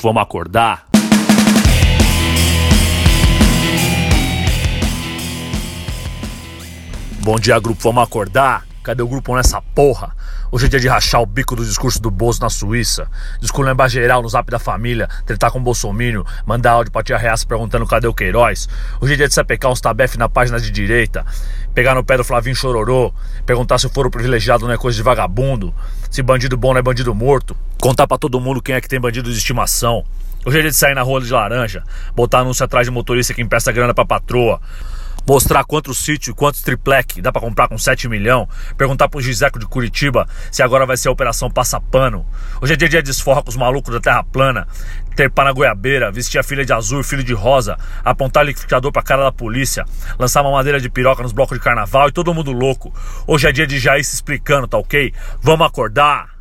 Vamos acordar? Bom dia, grupo. Vamos acordar? Cadê o grupo nessa porra? Hoje é dia de rachar o bico do discurso do Bozo na Suíça. Desculpa geral no zap da família, tentar com o Bolsonaro, mandar áudio pra tia Reaça perguntando cadê o Queiroz. Hoje é dia de sapecar uns tabef na página de direita, pegar no pé do Flavinho Chororô, perguntar se o foro privilegiado não é coisa de vagabundo, se bandido bom não é bandido morto, contar para todo mundo quem é que tem bandido de estimação. Hoje é dia de sair na rua de laranja, botar anúncio atrás de motorista que empresta grana pra patroa mostrar quantos sítios, quantos triplec dá para comprar com 7 milhões, perguntar pro Giseco de Curitiba se agora vai ser a operação Passapano. Hoje é dia de desforra com os malucos da Terra Plana, terpar na goiabeira, vestir a filha de azul e filho de rosa, apontar liquidificador pra cara da polícia, lançar uma madeira de piroca nos blocos de carnaval e todo mundo louco. Hoje é dia de Jair se explicando, tá ok? Vamos acordar!